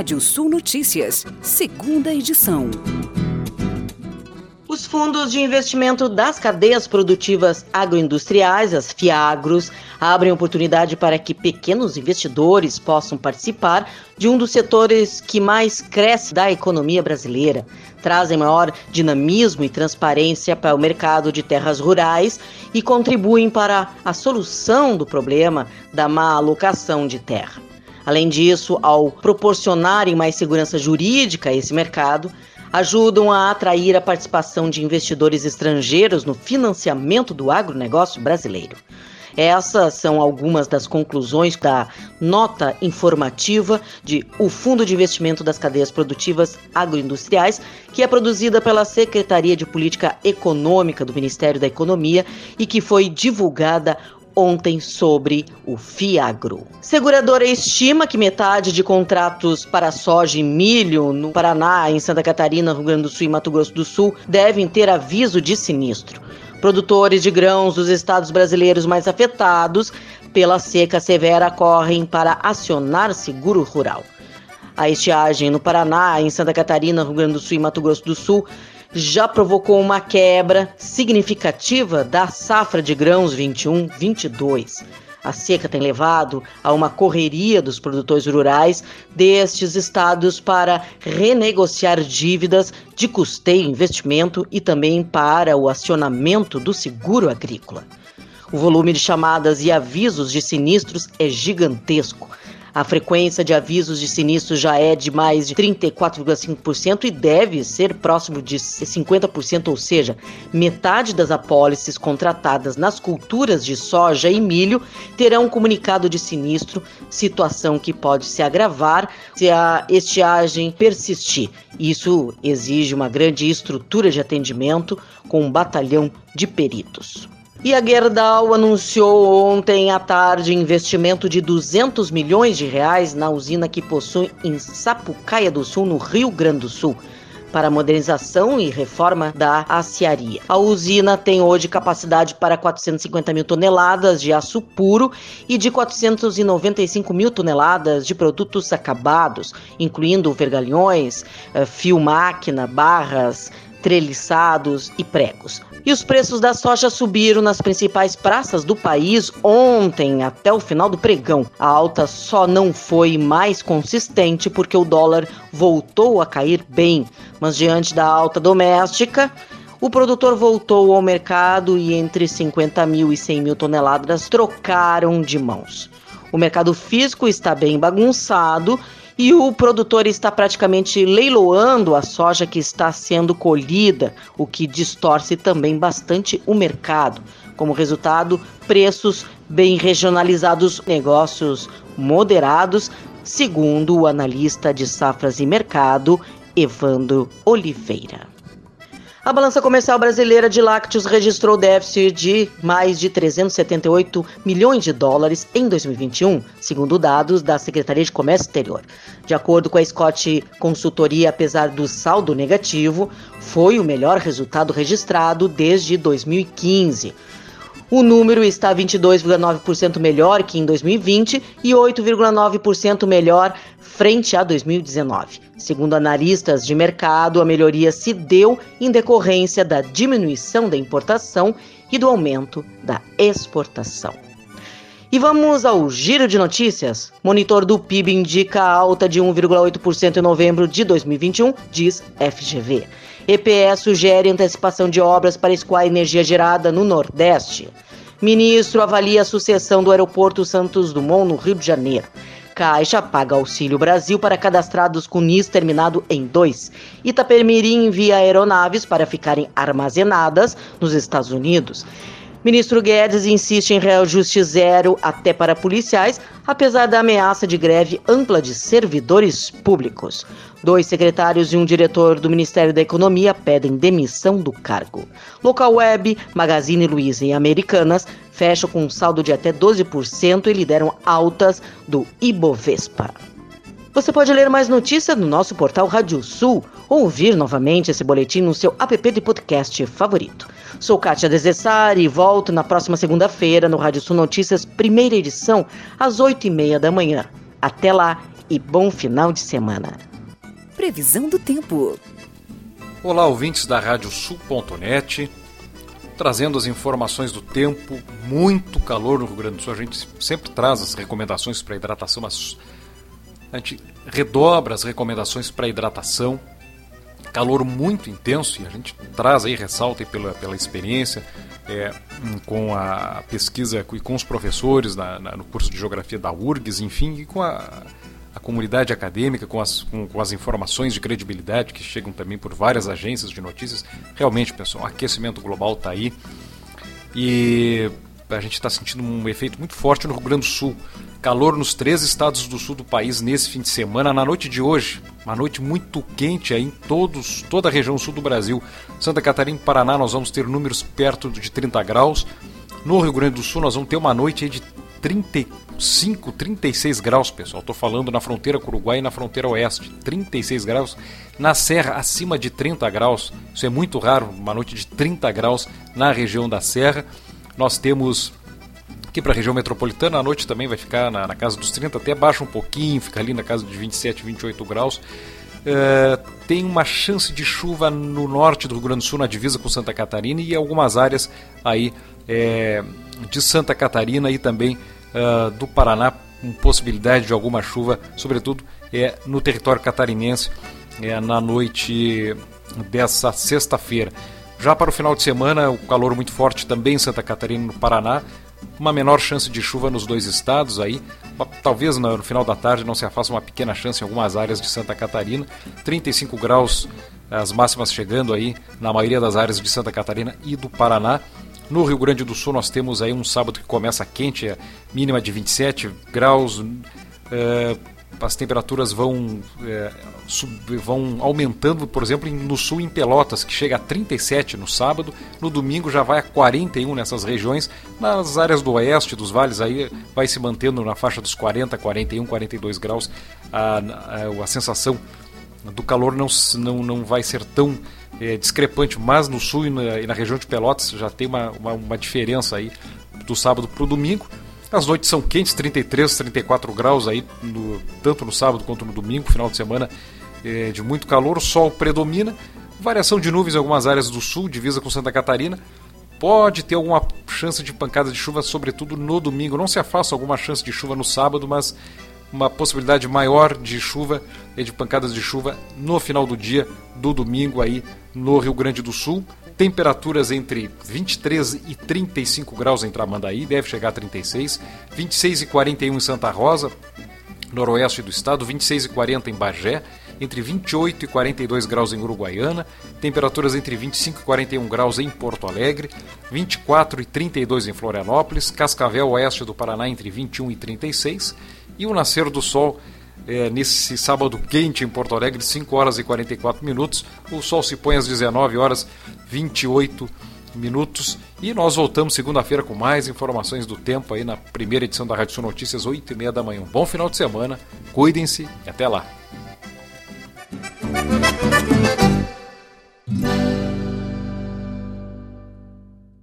Rádio Sul Notícias, segunda edição. Os fundos de investimento das cadeias produtivas agroindustriais, as FIAGROS, abrem oportunidade para que pequenos investidores possam participar de um dos setores que mais cresce da economia brasileira. Trazem maior dinamismo e transparência para o mercado de terras rurais e contribuem para a solução do problema da má alocação de terra. Além disso, ao proporcionarem mais segurança jurídica a esse mercado, ajudam a atrair a participação de investidores estrangeiros no financiamento do agronegócio brasileiro. Essas são algumas das conclusões da nota informativa de O Fundo de Investimento das Cadeias Produtivas Agroindustriais, que é produzida pela Secretaria de Política Econômica do Ministério da Economia e que foi divulgada ontem sobre o Fiagro. Seguradora estima que metade de contratos para soja e milho no Paraná, em Santa Catarina, Rio Grande do Sul e Mato Grosso do Sul devem ter aviso de sinistro. Produtores de grãos dos estados brasileiros mais afetados pela seca severa correm para acionar seguro rural. A estiagem no Paraná, em Santa Catarina, Rio Grande do Sul e Mato Grosso do Sul já provocou uma quebra significativa da safra de grãos 21-22. A seca tem levado a uma correria dos produtores rurais destes estados para renegociar dívidas de custeio investimento e também para o acionamento do seguro agrícola. O volume de chamadas e avisos de sinistros é gigantesco. A frequência de avisos de sinistros já é de mais de 34,5% e deve ser próximo de 50%, ou seja, metade das apólices contratadas nas culturas de soja e milho terão um comunicado de sinistro, situação que pode se agravar se a estiagem persistir. Isso exige uma grande estrutura de atendimento com um batalhão de peritos. E a Gerdau anunciou ontem à tarde investimento de 200 milhões de reais na usina que possui em Sapucaia do Sul, no Rio Grande do Sul, para modernização e reforma da aciaria. A usina tem hoje capacidade para 450 mil toneladas de aço puro e de 495 mil toneladas de produtos acabados, incluindo vergalhões, eh, fio máquina, barras, treliçados e pregos. E os preços da soja subiram nas principais praças do país ontem até o final do pregão. A alta só não foi mais consistente porque o dólar voltou a cair bem, mas diante da alta doméstica, o produtor voltou ao mercado e entre 50 mil e 100 mil toneladas trocaram de mãos. O mercado físico está bem bagunçado e o produtor está praticamente leiloando a soja que está sendo colhida, o que distorce também bastante o mercado. Como resultado, preços bem regionalizados, negócios moderados, segundo o analista de safras e mercado, Evandro Oliveira. A balança comercial brasileira de lácteos registrou déficit de mais de 378 milhões de dólares em 2021, segundo dados da Secretaria de Comércio Exterior. De acordo com a Scott Consultoria, apesar do saldo negativo, foi o melhor resultado registrado desde 2015. O número está 22,9% melhor que em 2020 e 8,9% melhor frente a 2019. Segundo analistas de mercado, a melhoria se deu em decorrência da diminuição da importação e do aumento da exportação. E vamos ao giro de notícias. Monitor do PIB indica alta de 1,8% em novembro de 2021, diz FGV. EPE sugere antecipação de obras para escoar energia gerada no Nordeste. Ministro avalia a sucessão do aeroporto Santos Dumont no Rio de Janeiro. Caixa paga Auxílio Brasil para cadastrados com NIS terminado em 2. Itapemirim envia aeronaves para ficarem armazenadas nos Estados Unidos. Ministro Guedes insiste em reajuste zero até para policiais, apesar da ameaça de greve ampla de servidores públicos. Dois secretários e um diretor do Ministério da Economia pedem demissão do cargo. Local Web, Magazine Luiza e Americanas fecham com um saldo de até 12% e lideram altas do Ibovespa. Você pode ler mais notícias no nosso portal Rádio Sul ou ouvir novamente esse boletim no seu app de podcast favorito. Sou Kátia Desessari e volto na próxima segunda-feira no Rádio Sul Notícias, primeira edição, às oito e meia da manhã. Até lá e bom final de semana. Previsão do tempo. Olá, ouvintes da Rádio Sul.net, trazendo as informações do tempo. Muito calor no Rio Grande do Sul. A gente sempre traz as recomendações para hidratação, mas a gente redobra as recomendações para hidratação. Calor muito intenso e a gente traz aí, ressalta aí pela, pela experiência é, com a pesquisa e com os professores na, na, no curso de Geografia da URGS, enfim, e com a a comunidade acadêmica, com as, com, com, as informações de credibilidade que chegam também por várias agências de notícias. Realmente, pessoal, o aquecimento global está aí e a gente está sentindo um efeito muito forte no Rio Grande do Sul. Calor nos três estados do sul do país nesse fim de semana, na noite de hoje. Uma noite muito quente aí em todos, toda a região sul do Brasil. Santa Catarina e Paraná nós vamos ter números perto de 30 graus. No Rio Grande do Sul nós vamos ter uma noite de 35, 36 graus, pessoal. Estou falando na fronteira com o Uruguai e na fronteira oeste. 36 graus. Na Serra, acima de 30 graus. Isso é muito raro, uma noite de 30 graus na região da Serra. Nós temos aqui para a região metropolitana, a noite também vai ficar na, na, casa dos 30, até baixa um pouquinho, fica ali na casa de 27, 28 graus. Uh, tem uma chance de chuva no norte do Rio Grande do Sul, na divisa com Santa Catarina, e algumas áreas aí é, de Santa Catarina e também uh, do Paraná, com possibilidade de alguma chuva, sobretudo é, no território catarinense, é, na noite dessa sexta-feira. Já para o final de semana, o calor muito forte também em Santa Catarina no Paraná, uma menor chance de chuva nos dois estados aí, talvez no final da tarde não se afasta uma pequena chance em algumas áreas de Santa Catarina, 35 graus as máximas chegando aí na maioria das áreas de Santa Catarina e do Paraná. No Rio Grande do Sul nós temos aí um sábado que começa quente, mínima de 27 graus. É, as temperaturas vão, é, sub, vão aumentando, por exemplo, no sul em Pelotas, que chega a 37 no sábado, no domingo já vai a 41 nessas regiões, nas áreas do oeste dos vales aí vai se mantendo na faixa dos 40, 41, 42 graus, a, a, a sensação do calor não, não, não vai ser tão é, discrepante, mas no sul e na, e na, região de Pelotas já tem uma, uma, uma diferença aí do sábado para o domingo. As noites são quentes, 33, 34 graus aí, no, tanto no sábado quanto no domingo, final de semana é, de muito calor, o sol predomina, variação de nuvens em algumas áreas do sul, divisa com Santa Catarina. Pode ter alguma chance de pancada de chuva, sobretudo no domingo. Não se afasta alguma chance de chuva no sábado, mas uma possibilidade maior de chuva e de pancadas de chuva no final do dia do domingo aí no Rio Grande do Sul. Temperaturas entre 23 e 35 graus em Tramandaí, deve chegar a 36, 26 e 41 em Santa Rosa, noroeste do estado, 26 e 40 em Bagé, entre 28 e 42 graus em Uruguaiana, temperaturas entre 25 e 41 graus em Porto Alegre, 24 e 32 em Florianópolis, Cascavel, oeste do Paraná, entre 21 e 36 e o nascer do sol é, nesse sábado quente em Porto Alegre, 5 horas e 44 minutos. O sol se põe às 19 horas 28 minutos. E nós voltamos segunda-feira com mais informações do tempo aí na primeira edição da Rádio Sul Notícias, 8 e meia da manhã. Um bom final de semana, cuidem-se e até lá.